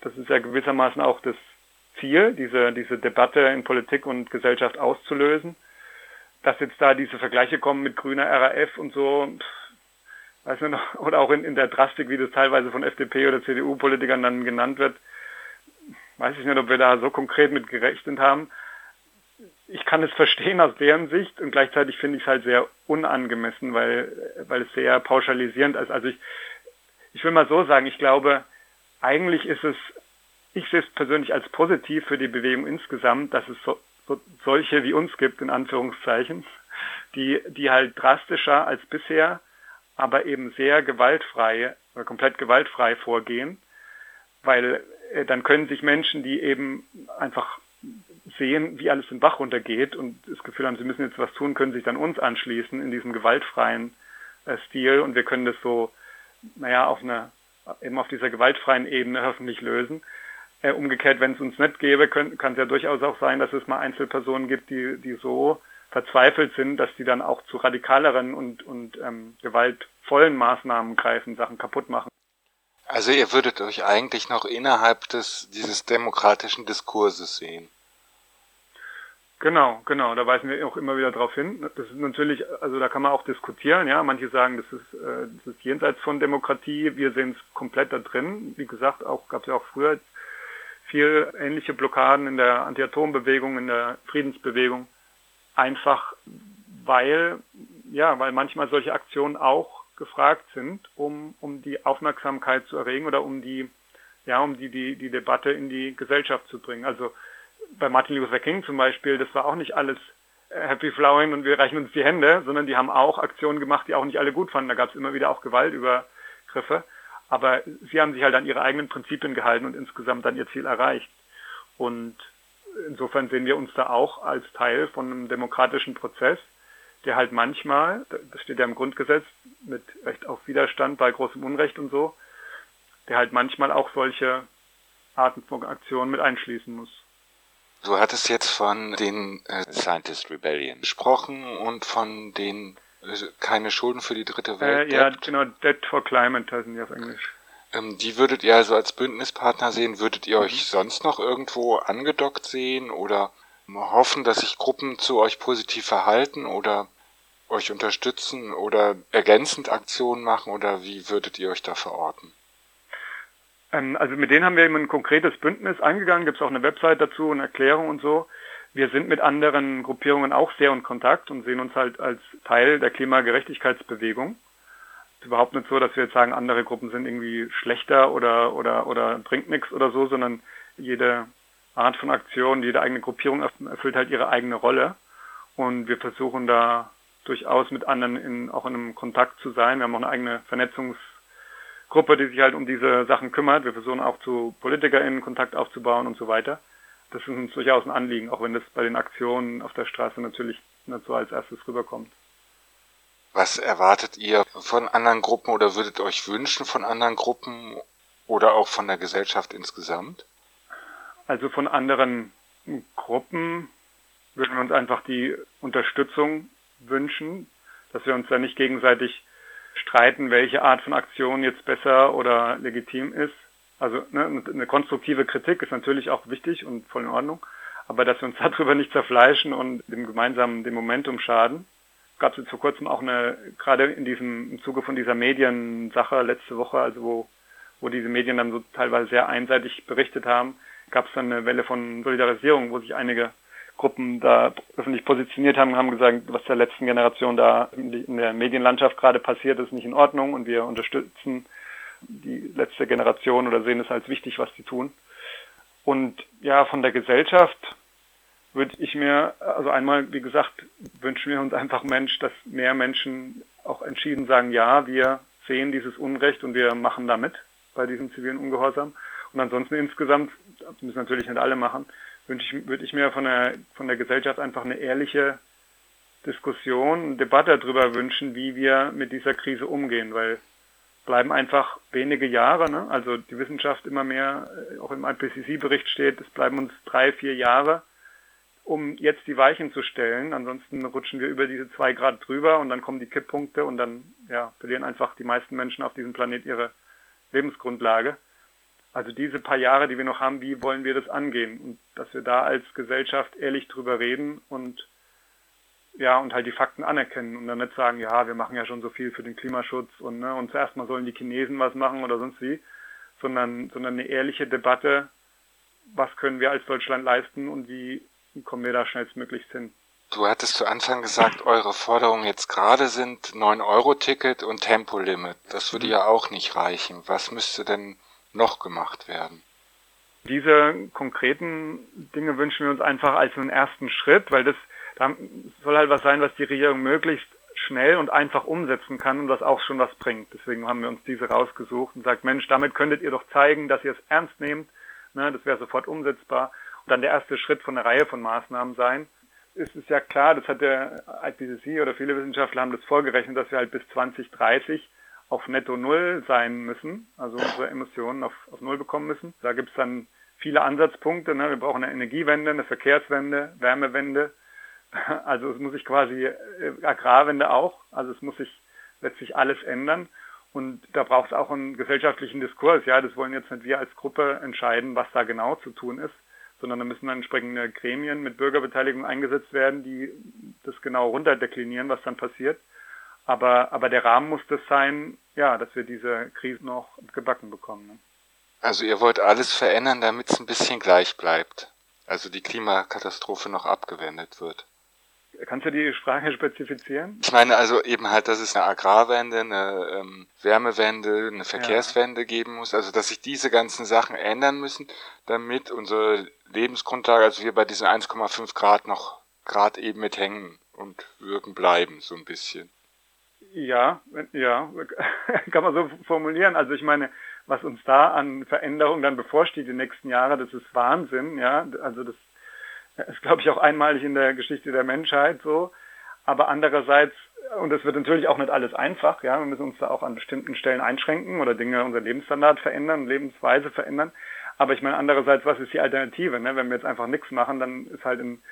Das ist ja gewissermaßen auch das Ziel, diese, diese Debatte in Politik und Gesellschaft auszulösen. Dass jetzt da diese Vergleiche kommen mit grüner RAF und so, pff, weiß nicht noch, *laughs* oder auch in, in der Drastik, wie das teilweise von FDP oder CDU-Politikern dann genannt wird, weiß ich nicht, ob wir da so konkret mit gerechnet haben. Ich kann es verstehen aus deren Sicht und gleichzeitig finde ich es halt sehr unangemessen, weil, weil es sehr pauschalisierend ist. Also ich, ich will mal so sagen, ich glaube, eigentlich ist es ich sehe es persönlich als positiv für die Bewegung insgesamt, dass es so, so, solche wie uns gibt, in Anführungszeichen, die, die halt drastischer als bisher, aber eben sehr gewaltfrei oder komplett gewaltfrei vorgehen, weil dann können sich Menschen, die eben einfach sehen, wie alles den Bach runtergeht und das Gefühl haben, sie müssen jetzt was tun, können sich dann uns anschließen in diesem gewaltfreien äh, Stil und wir können das so, naja, auf einer, eben auf dieser gewaltfreien Ebene hoffentlich lösen. Äh, umgekehrt, wenn es uns nicht gäbe, kann es ja durchaus auch sein, dass es mal Einzelpersonen gibt, die, die so verzweifelt sind, dass die dann auch zu radikaleren und, und ähm, gewaltvollen Maßnahmen greifen, Sachen kaputt machen. Also ihr würdet euch eigentlich noch innerhalb des dieses demokratischen Diskurses sehen. Genau, genau, da weisen wir auch immer wieder darauf hin. Das ist natürlich, also da kann man auch diskutieren, ja. Manche sagen, das ist, äh, das ist jenseits von Demokratie. Wir sehen es komplett da drin. Wie gesagt, auch gab es ja auch früher viel ähnliche Blockaden in der Anti-Atom-Bewegung, in der Friedensbewegung. Einfach weil, ja, weil manchmal solche Aktionen auch gefragt sind, um, um die Aufmerksamkeit zu erregen oder um die, ja, um die, die, die Debatte in die Gesellschaft zu bringen. Also bei Martin Luther King zum Beispiel, das war auch nicht alles Happy Flowing und wir reichen uns die Hände, sondern die haben auch Aktionen gemacht, die auch nicht alle gut fanden. Da gab es immer wieder auch Gewaltübergriffe. Aber sie haben sich halt an ihre eigenen Prinzipien gehalten und insgesamt dann ihr Ziel erreicht. Und insofern sehen wir uns da auch als Teil von einem demokratischen Prozess, der halt manchmal, das steht ja im Grundgesetz, mit Recht auf Widerstand bei großem Unrecht und so, der halt manchmal auch solche Arten von Aktionen mit einschließen muss. Du hattest jetzt von den äh, Scientist Rebellion gesprochen und von den keine Schulden für die dritte Welt. Äh, ja, genau, Debt for Climate heißen die auf Englisch. Ähm, die würdet ihr also als Bündnispartner sehen. Würdet ihr mhm. euch sonst noch irgendwo angedockt sehen oder hoffen, dass sich Gruppen zu euch positiv verhalten oder euch unterstützen oder ergänzend Aktionen machen oder wie würdet ihr euch da verorten? Ähm, also mit denen haben wir eben ein konkretes Bündnis eingegangen, gibt es auch eine Website dazu, eine Erklärung und so wir sind mit anderen Gruppierungen auch sehr in Kontakt und sehen uns halt als Teil der Klimagerechtigkeitsbewegung. Es ist überhaupt nicht so, dass wir jetzt sagen, andere Gruppen sind irgendwie schlechter oder, oder, oder bringt nichts oder so, sondern jede Art von Aktion, jede eigene Gruppierung erfüllt halt ihre eigene Rolle. Und wir versuchen da durchaus mit anderen in, auch in einem Kontakt zu sein. Wir haben auch eine eigene Vernetzungsgruppe, die sich halt um diese Sachen kümmert. Wir versuchen auch zu PolitikerInnen Kontakt aufzubauen und so weiter. das ist uns durchaus ein Anliegen, auch wenn das bei den Aktionen auf der Straße natürlich nicht so als erstes rüberkommt. Was erwartet ihr von anderen Gruppen oder würdet euch wünschen von anderen Gruppen oder auch von der Gesellschaft insgesamt? Also von anderen Gruppen würden wir uns einfach die Unterstützung wünschen, dass wir uns da nicht gegenseitig streiten, welche Art von Aktion jetzt besser oder legitim ist. Also ne, eine konstruktive Kritik ist natürlich auch wichtig und voll in Ordnung, aber dass wir uns *laughs* darüber nicht zerfleischen und dem gemeinsamen dem Momentum schaden. Gab es vor kurzem auch eine, gerade in diesem im Zuge von dieser Mediensache letzte Woche, also wo, wo diese Medien dann so teilweise sehr einseitig berichtet haben, gab es dann eine Welle von Solidarisierung, wo sich einige Gruppen da öffentlich positioniert haben, haben gesagt, was der letzten Generation da in der Medienlandschaft gerade passiert, ist nicht in Ordnung und wir unterstützen die letzte Generation oder sehen es als wichtig, was sie tun. Und ja, von der Gesellschaft würde ich mir, also einmal, wie gesagt, wünschen wir uns einfach Mensch, dass mehr Menschen auch entschieden sagen, ja, wir sehen dieses Unrecht und wir machen damit bei diesem zivilen Ungehorsam. Und ansonsten insgesamt, das müssen natürlich nicht alle machen, würde ich, würde ich mir von der, von der Gesellschaft einfach eine ehrliche Diskussion, Debatte darüber wünschen, wie wir mit dieser Krise umgehen, weil bleiben einfach wenige Jahre, ne? also die Wissenschaft immer mehr, äh, auch im IPCC-Bericht steht, es bleiben uns drei, vier Jahre, um jetzt die Weichen zu stellen. Ansonsten rutschen wir über diese zwei Grad drüber und dann kommen die Kipppunkte und dann ja, verlieren einfach die meisten Menschen auf diesem Planet ihre Lebensgrundlage. Also diese paar Jahre, die wir noch haben, wie wollen wir das angehen? Und dass wir da als Gesellschaft ehrlich drüber reden und ja, und halt die Fakten anerkennen und dann nicht sagen, ja, wir machen ja schon so viel für den Klimaschutz und, ne, und zuerst mal sollen die Chinesen was machen oder sonst wie, sondern, sondern eine ehrliche Debatte, was können wir als Deutschland leisten und wie kommen wir da schnellstmöglichst hin. Du hattest zu Anfang gesagt, eure Forderungen jetzt gerade sind 9-Euro-Ticket und Tempolimit. Das würde mhm. ja auch nicht reichen. Was müsste denn noch gemacht werden? Diese konkreten Dinge wünschen wir uns einfach als einen ersten Schritt, weil das da soll halt was sein, was die Regierung möglichst schnell und einfach umsetzen kann und was auch schon was bringt. Deswegen haben wir uns diese rausgesucht und sagt, Mensch, damit könntet ihr doch zeigen, dass ihr es ernst nehmt. Ne, das wäre sofort umsetzbar. Und dann der erste Schritt von einer Reihe von Maßnahmen sein. Ist es ja klar, das hat der IPCC oder viele Wissenschaftler haben das vorgerechnet, dass wir halt bis 2030 auf netto Null sein müssen, also unsere Emissionen auf, auf Null bekommen müssen. Da gibt es dann viele Ansatzpunkte. Ne? Wir brauchen eine Energiewende, eine Verkehrswende, Wärmewende. *laughs* Also es muss sich quasi äh, Agrarwende auch. Also es muss sich letztlich alles ändern. Und da braucht es auch einen gesellschaftlichen Diskurs. Ja, das wollen jetzt nicht wir als Gruppe entscheiden, was da genau zu tun ist, sondern da müssen dann entsprechende Gremien mit Bürgerbeteiligung eingesetzt werden, die das genau runterdeklinieren, was dann passiert. Aber, aber der Rahmen muss das sein, ja, dass wir diese Krise noch gebacken bekommen. Ne? Also ihr wollt alles verändern, damit es ein bisschen gleich bleibt. Also die Klimakatastrophe noch abgewendet wird. Kannst du die Sprache spezifizieren? Ich meine also eben halt, dass es eine Agrarwende, eine ähm, Wärmewende, eine Verkehrswende ja. geben muss. Also dass sich diese ganzen Sachen ändern müssen, damit unsere Lebensgrundlage, also wir bei diesen 1,5 Grad noch Grad eben mit hängen und wirken bleiben, so ein bisschen. Ja, ja, *laughs* kann man so formulieren. Also ich meine, was uns da an Veränderungen dann bevorsteht die nächsten Jahre, das ist Wahnsinn, ja. Also das ist, glaube ich, auch einmalig in der Geschichte der Menschheit so. Aber andererseits, und es wird natürlich auch nicht alles einfach, ja, wir müssen uns da auch an bestimmten Stellen einschränken oder Dinge, unser Lebensstandard verändern, Lebensweise verändern. Aber ich meine, andererseits, was ist die Alternative? Ne? Wenn wir jetzt einfach nichts machen, dann ist halt in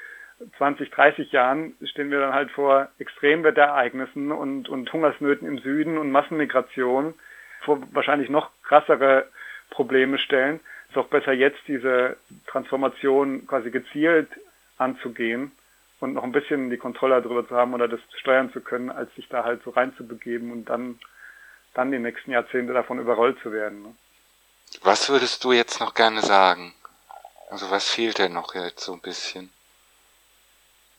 20, 30 Jahren stehen wir dann halt vor Extremwetterereignissen und, und Hungersnöten im Süden und Massenmigration, vor wahrscheinlich noch krassere Probleme stellen. Es ist auch besser jetzt diese Transformation quasi gezielt anzugehen und noch ein bisschen die Kontrolle darüber zu haben oder das steuern zu können, als sich da halt so reinzubegeben und dann, dann die nächsten Jahrzehnte davon überrollt zu werden. Ne? Was würdest du jetzt noch gerne sagen? Also was fehlt denn noch jetzt so ein bisschen?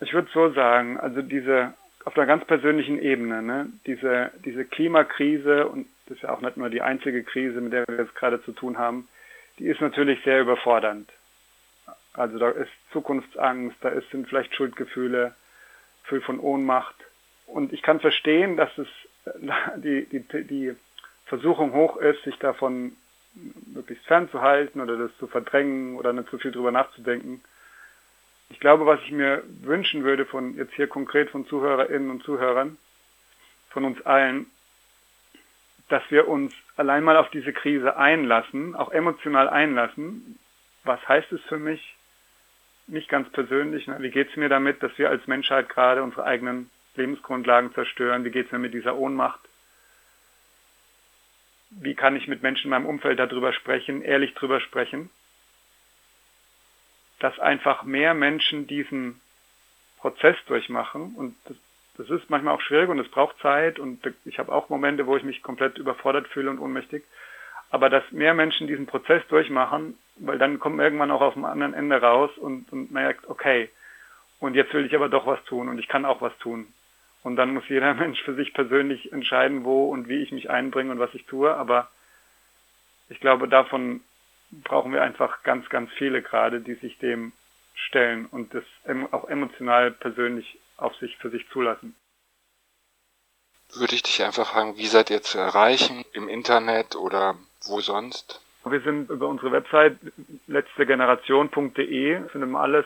Ich würde so sagen, also diese auf einer ganz persönlichen Ebene, ne, diese, diese Klimakrise, und das ist ja auch nicht nur die einzige Krise, mit der wir jetzt gerade zu tun haben, die ist natürlich sehr überfordernd. Also da ist Zukunftsangst, da ist, sind vielleicht Schuldgefühle, Gefühl von Ohnmacht. Und ich kann verstehen, dass es *laughs* die, die, die Versuchung hoch ist, sich davon möglichst fernzuhalten oder das zu verdrängen oder nicht zu viel drüber nachzudenken. Ich glaube, was ich mir wünschen würde von jetzt hier konkret von Zuhörerinnen und Zuhörern, von uns allen, dass wir uns allein mal auf diese Krise einlassen, auch emotional einlassen. Was heißt es für mich? Nicht ganz persönlich. Ne? Wie geht es mir damit, dass wir als Menschheit gerade unsere eigenen Lebensgrundlagen zerstören? Wie geht es mir mit dieser Ohnmacht? Wie kann ich mit Menschen in meinem Umfeld darüber sprechen, ehrlich darüber sprechen? Dass einfach mehr Menschen diesen Prozess durchmachen und das, das ist manchmal auch schwierig und es braucht Zeit und ich habe auch Momente, wo ich mich komplett überfordert fühle und ohnmächtig. Aber dass mehr Menschen diesen Prozess durchmachen, weil dann kommt man irgendwann auch auf dem anderen Ende raus und, und merkt, okay, und jetzt will ich aber doch was tun und ich kann auch was tun. Und dann muss jeder *laughs* Mensch für sich persönlich entscheiden, wo und wie ich mich einbringe und was ich tue. Aber ich glaube, davon brauchen wir einfach ganz, ganz viele gerade, die sich dem stellen und das auch emotional persönlich auf sich für sich zulassen. Würde ich dich einfach fragen, wie seid ihr zu erreichen? Im Internet oder wo sonst? Wir sind über unsere Website letztegeneration.de, findet man alles.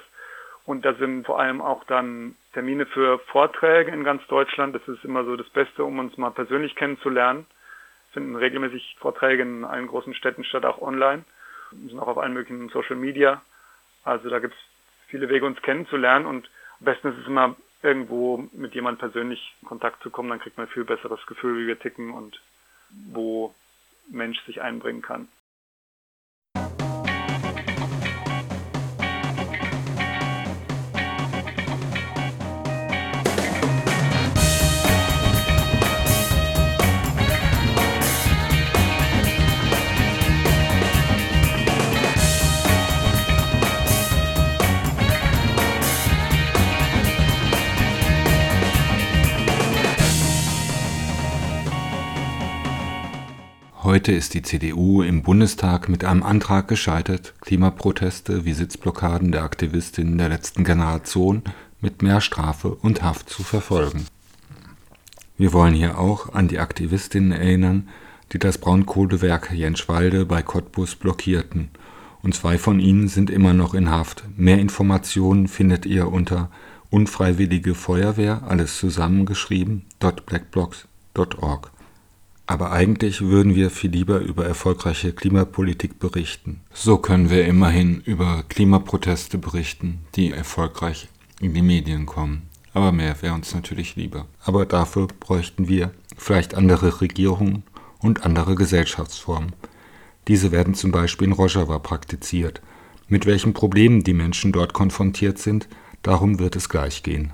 Und da sind vor allem auch dann Termine für Vorträge in ganz Deutschland. Das ist immer so das Beste, um uns mal persönlich kennenzulernen. Es finden regelmäßig Vorträge in allen großen Städten statt, auch online. Wir sind auch auf allen möglichen Social Media. Also da gibt es viele Wege, uns kennenzulernen. Und am besten ist es immer irgendwo mit jemandem persönlich in Kontakt zu kommen, dann kriegt man ein viel besseres Gefühl, wie wir ticken und wo Mensch sich einbringen kann. Heute ist die CDU im Bundestag mit einem Antrag gescheitert, Klimaproteste wie Sitzblockaden der Aktivistinnen der letzten Generation mit mehr Strafe und Haft zu verfolgen. Wir wollen hier auch an die Aktivistinnen erinnern, die das Braunkohlewerk Jenschwalde bei Cottbus blockierten, und zwei von ihnen sind immer noch in Haft. Mehr Informationen findet ihr unter Unfreiwillige Feuerwehr, alles zusammengeschrieben, .blackblocks.org. Aber eigentlich würden wir viel lieber über erfolgreiche Klimapolitik berichten. So können wir immerhin über Klimaproteste berichten, die erfolgreich in die Medien kommen. Aber mehr wäre uns natürlich lieber. Aber dafür bräuchten wir vielleicht andere Regierungen und andere Gesellschaftsformen. Diese werden zum Beispiel in Rojava praktiziert. Mit welchen Problemen die Menschen dort konfrontiert sind, darum wird es gleich gehen.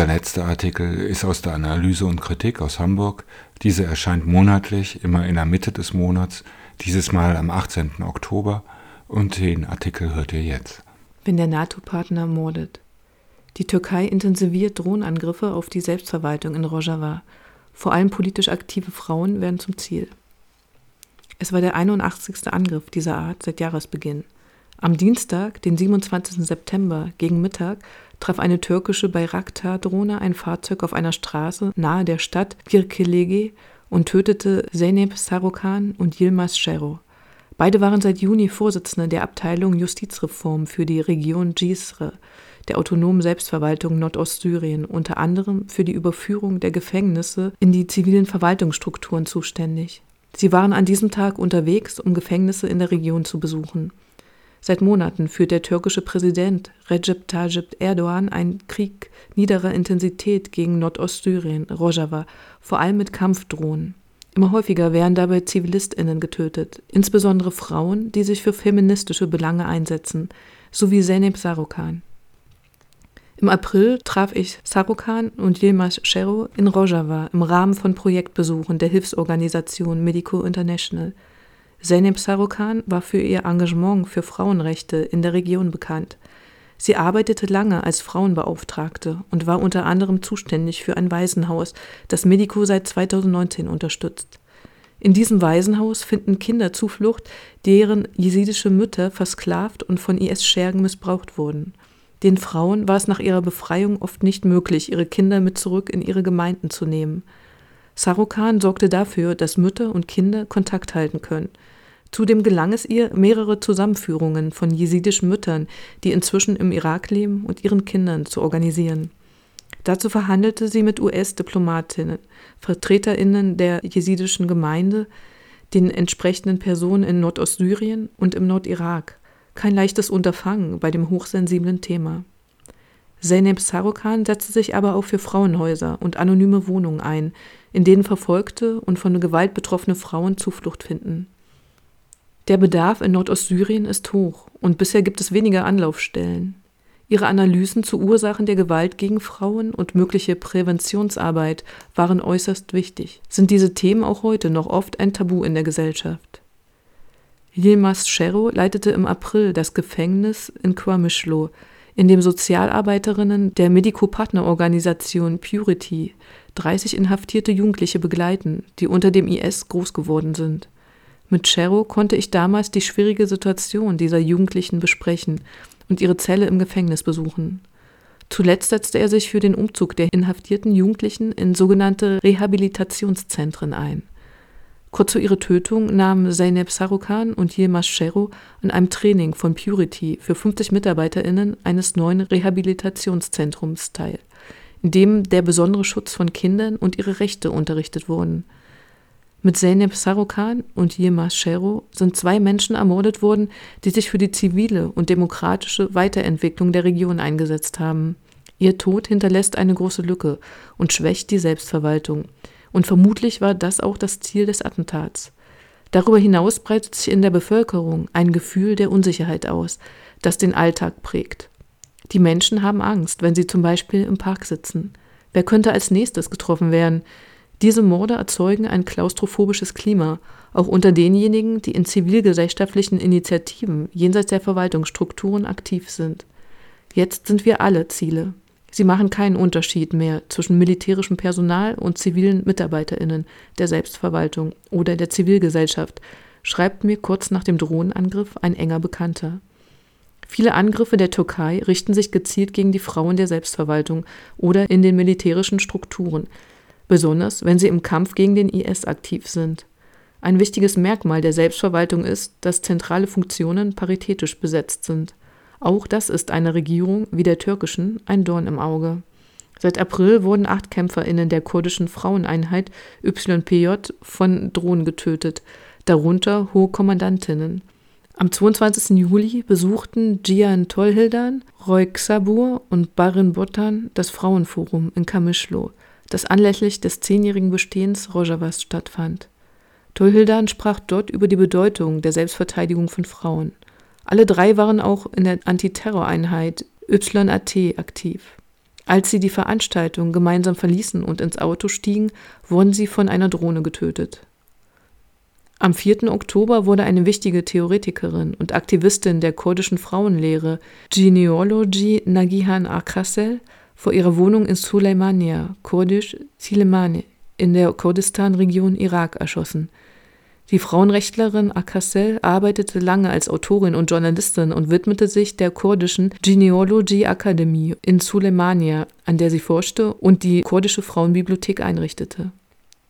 Unser letzter Artikel ist aus der Analyse und Kritik aus Hamburg. Diese erscheint monatlich, immer in der Mitte des Monats, dieses Mal am 18. Oktober und den Artikel hört ihr jetzt. Wenn der NATO-Partner mordet. Die Türkei intensiviert Drohnenangriffe auf die Selbstverwaltung in Rojava. Vor allem politisch aktive Frauen werden zum Ziel. Es war der 81. Angriff dieser Art seit Jahresbeginn. Am Dienstag, den 27. September, gegen Mittag, traf eine türkische Bayraktar-Drohne ein Fahrzeug auf einer Straße nahe der Stadt Kirkelege und tötete Zeynep Sarukan und Yilmaz Shero. Beide waren seit Juni Vorsitzende der Abteilung Justizreform für die Region Cisre, der autonomen Selbstverwaltung Nordostsyrien, unter anderem für die Überführung der Gefängnisse in die zivilen Verwaltungsstrukturen zuständig. Sie waren an diesem Tag unterwegs, um Gefängnisse in der Region zu besuchen. Seit Monaten führt der türkische Präsident Recep Tayyip Erdogan einen Krieg niederer Intensität gegen Nordostsyrien, Rojava, vor allem mit Kampfdrohnen. Immer häufiger werden dabei ZivilistInnen getötet, insbesondere Frauen, die sich für feministische Belange einsetzen, sowie Zeynep Sarukan. Im April traf ich Sarukan und Yilmaz Shero in Rojava im Rahmen von Projektbesuchen der Hilfsorganisation Medico International – Zeynep Sarukan war für ihr Engagement für Frauenrechte in der Region bekannt. Sie arbeitete lange als Frauenbeauftragte und war unter anderem zuständig für ein Waisenhaus, das Medico seit 2019 unterstützt. In diesem Waisenhaus finden Kinder Zuflucht, deren jesidische Mütter versklavt und von IS-Schergen missbraucht wurden. Den Frauen war es nach ihrer Befreiung oft nicht möglich, ihre Kinder mit zurück in ihre Gemeinden zu nehmen. Sarukan sorgte dafür, dass Mütter und Kinder Kontakt halten können. Zudem gelang es ihr, mehrere Zusammenführungen von jesidischen Müttern, die inzwischen im Irak leben, und ihren Kindern zu organisieren. Dazu verhandelte sie mit US-Diplomatinnen, Vertreterinnen der jesidischen Gemeinde, den entsprechenden Personen in Nordostsyrien und im Nordirak. Kein leichtes Unterfangen bei dem hochsensiblen Thema. Zeynep Sarukan setzte sich aber auch für Frauenhäuser und anonyme Wohnungen ein, in denen verfolgte und von Gewalt betroffene Frauen Zuflucht finden. Der Bedarf in Nordostsyrien ist hoch und bisher gibt es weniger Anlaufstellen. Ihre Analysen zu Ursachen der Gewalt gegen Frauen und mögliche Präventionsarbeit waren äußerst wichtig. Sind diese Themen auch heute noch oft ein Tabu in der Gesellschaft? Yilmaz Shero leitete im April das Gefängnis in Quamischlo, in dem Sozialarbeiterinnen der Medico-Partnerorganisation Purity 30 inhaftierte Jugendliche begleiten, die unter dem IS groß geworden sind. Mit Chero konnte ich damals die schwierige Situation dieser Jugendlichen besprechen und ihre Zelle im Gefängnis besuchen. Zuletzt setzte er sich für den Umzug der inhaftierten Jugendlichen in sogenannte Rehabilitationszentren ein. Kurz vor ihrer Tötung nahmen Zeynep Sarukan und Yilmaz Chero an einem Training von Purity für 50 MitarbeiterInnen eines neuen Rehabilitationszentrums teil, in dem der besondere Schutz von Kindern und ihre Rechte unterrichtet wurden – mit Zeynep Sarukan und Yilmaz Shero sind zwei Menschen ermordet worden, die sich für die zivile und demokratische Weiterentwicklung der Region eingesetzt haben. Ihr Tod hinterlässt eine große Lücke und schwächt die Selbstverwaltung. Und vermutlich war das auch das Ziel des Attentats. Darüber hinaus breitet sich in der Bevölkerung ein Gefühl der Unsicherheit aus, das den Alltag prägt. Die Menschen haben Angst, wenn sie zum Beispiel im Park sitzen. Wer könnte als nächstes getroffen werden? Diese Morde erzeugen ein klaustrophobisches Klima, auch unter denjenigen, die in zivilgesellschaftlichen Initiativen jenseits der Verwaltungsstrukturen aktiv sind. Jetzt sind wir alle Ziele. Sie machen keinen Unterschied mehr zwischen militärischem Personal und zivilen Mitarbeiterinnen der Selbstverwaltung oder der Zivilgesellschaft, schreibt mir kurz nach dem Drohnenangriff ein enger Bekannter. Viele Angriffe der Türkei richten sich gezielt gegen die Frauen der Selbstverwaltung oder in den militärischen Strukturen, besonders wenn sie im Kampf gegen den IS aktiv sind. Ein wichtiges Merkmal der Selbstverwaltung ist, dass zentrale Funktionen paritätisch besetzt sind. Auch das ist einer Regierung wie der türkischen ein Dorn im Auge. Seit April wurden acht KämpferInnen der kurdischen Fraueneinheit YPJ von Drohnen getötet, darunter hohe Kommandantinnen. Am 22. Juli besuchten Gian Tolhildan, Roy Xabur und Barin Botan das Frauenforum in Kamischlo das anlässlich des zehnjährigen Bestehens Rojavas stattfand. Tolhildan sprach dort über die Bedeutung der Selbstverteidigung von Frauen. Alle drei waren auch in der Antiterroreinheit YAT aktiv. Als sie die Veranstaltung gemeinsam verließen und ins Auto stiegen, wurden sie von einer Drohne getötet. Am 4. Oktober wurde eine wichtige Theoretikerin und Aktivistin der kurdischen Frauenlehre, Genealogy Nagihan Akassel, vor ihrer Wohnung in Suleimania, kurdisch Silemane, in der Kurdistan-Region Irak erschossen. Die Frauenrechtlerin Akassel arbeitete lange als Autorin und Journalistin und widmete sich der kurdischen Genealogy Akademie in Suleimania, an der sie forschte und die kurdische Frauenbibliothek einrichtete.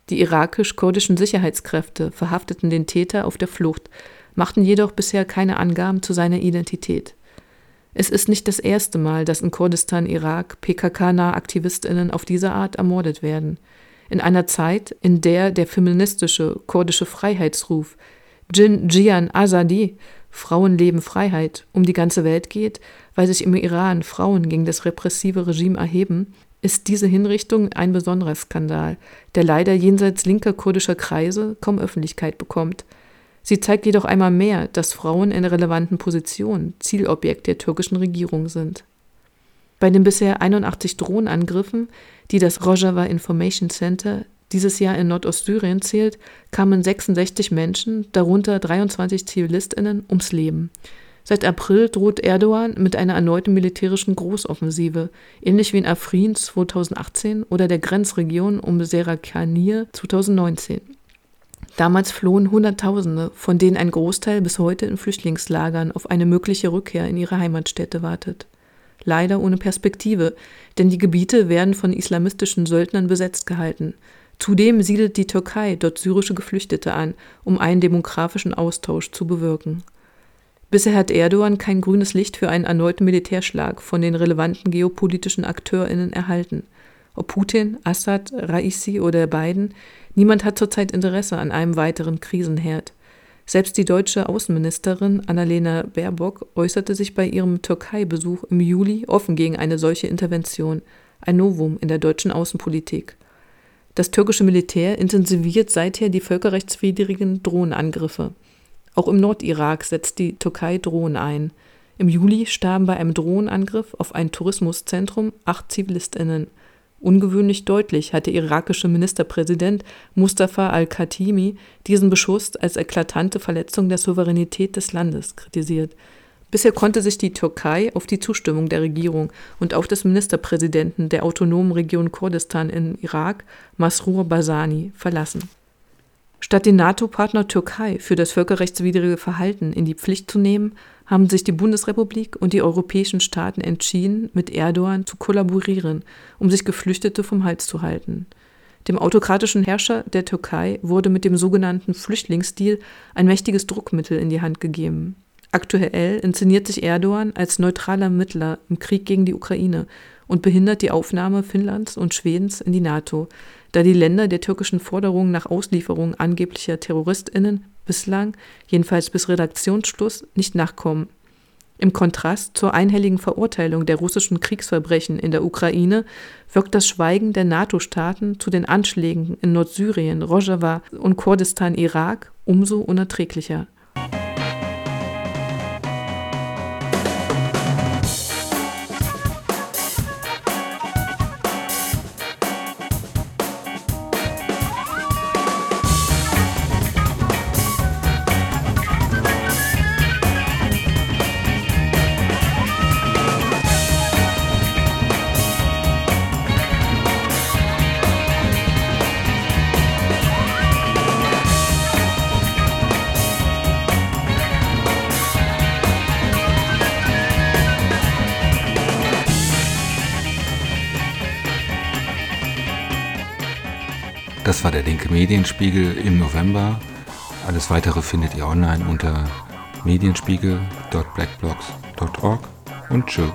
Die irakisch-kurdischen Sicherheitskräfte verhafteten den Täter auf der Flucht, machten jedoch bisher keine Angaben zu seiner Identität. Es ist nicht das erste Mal, dass in Kurdistan, Irak PKK-nahe AktivistInnen auf diese Art ermordet werden. In einer Zeit, in der der feministische kurdische Freiheitsruf Jin Jian Azadi Frauenleben Freiheit um die ganze Welt geht, weil sich im Iran Frauen gegen das repressive Regime erheben, ist diese Hinrichtung ein besonderer Skandal, der leider jenseits linker kurdischer Kreise kaum Öffentlichkeit bekommt. Sie zeigt jedoch einmal mehr, dass Frauen in relevanten Positionen Zielobjekt der türkischen Regierung sind. Bei den bisher 81 Drohnenangriffen, die das Rojava Information Center dieses Jahr in Nordostsyrien zählt, kamen 66 Menschen, darunter 23 Zivilistinnen, ums Leben. Seit April droht Erdogan mit einer erneuten militärischen Großoffensive, ähnlich wie in Afrin 2018 oder der Grenzregion um Serakanir 2019. Damals flohen Hunderttausende, von denen ein Großteil bis heute in Flüchtlingslagern auf eine mögliche Rückkehr in ihre Heimatstädte wartet. Leider ohne Perspektive, denn die Gebiete werden von islamistischen Söldnern besetzt gehalten. Zudem siedelt die Türkei dort syrische Geflüchtete an, um einen demografischen Austausch zu bewirken. Bisher hat Erdogan kein grünes Licht für einen erneuten Militärschlag von den relevanten geopolitischen AkteurInnen erhalten. Ob Putin, Assad, Raisi oder Biden, niemand hat zurzeit Interesse an einem weiteren Krisenherd. Selbst die deutsche Außenministerin Annalena Baerbock äußerte sich bei ihrem Türkei-Besuch im Juli offen gegen eine solche Intervention, ein Novum in der deutschen Außenpolitik. Das türkische Militär intensiviert seither die völkerrechtswidrigen Drohnenangriffe. Auch im Nordirak setzt die Türkei Drohnen ein. Im Juli starben bei einem Drohnenangriff auf ein Tourismuszentrum acht ZivilistInnen. Ungewöhnlich deutlich hat der irakische Ministerpräsident Mustafa al-Khatimi diesen Beschuss als eklatante Verletzung der Souveränität des Landes kritisiert. Bisher konnte sich die Türkei auf die Zustimmung der Regierung und auch des Ministerpräsidenten der autonomen Region Kurdistan in Irak, Masrour Barzani, verlassen. Statt den NATO-Partner Türkei für das völkerrechtswidrige Verhalten in die Pflicht zu nehmen, haben sich die Bundesrepublik und die europäischen Staaten entschieden, mit Erdogan zu kollaborieren, um sich Geflüchtete vom Hals zu halten. Dem autokratischen Herrscher der Türkei wurde mit dem sogenannten Flüchtlingsdeal ein mächtiges Druckmittel in die Hand gegeben. Aktuell inszeniert sich Erdogan als neutraler Mittler im Krieg gegen die Ukraine und behindert die Aufnahme Finnlands und Schwedens in die NATO, da die Länder der türkischen Forderungen nach Auslieferung angeblicher Terroristinnen bislang, jedenfalls bis Redaktionsschluss, nicht nachkommen. Im Kontrast zur einhelligen Verurteilung der russischen Kriegsverbrechen in der Ukraine wirkt das Schweigen der NATO-Staaten zu den Anschlägen in Nordsyrien, Rojava und Kurdistan, Irak umso unerträglicher. Das war der linke Medienspiegel im November. Alles weitere findet ihr online unter medienspiegel.blackblocks.org und tschüss.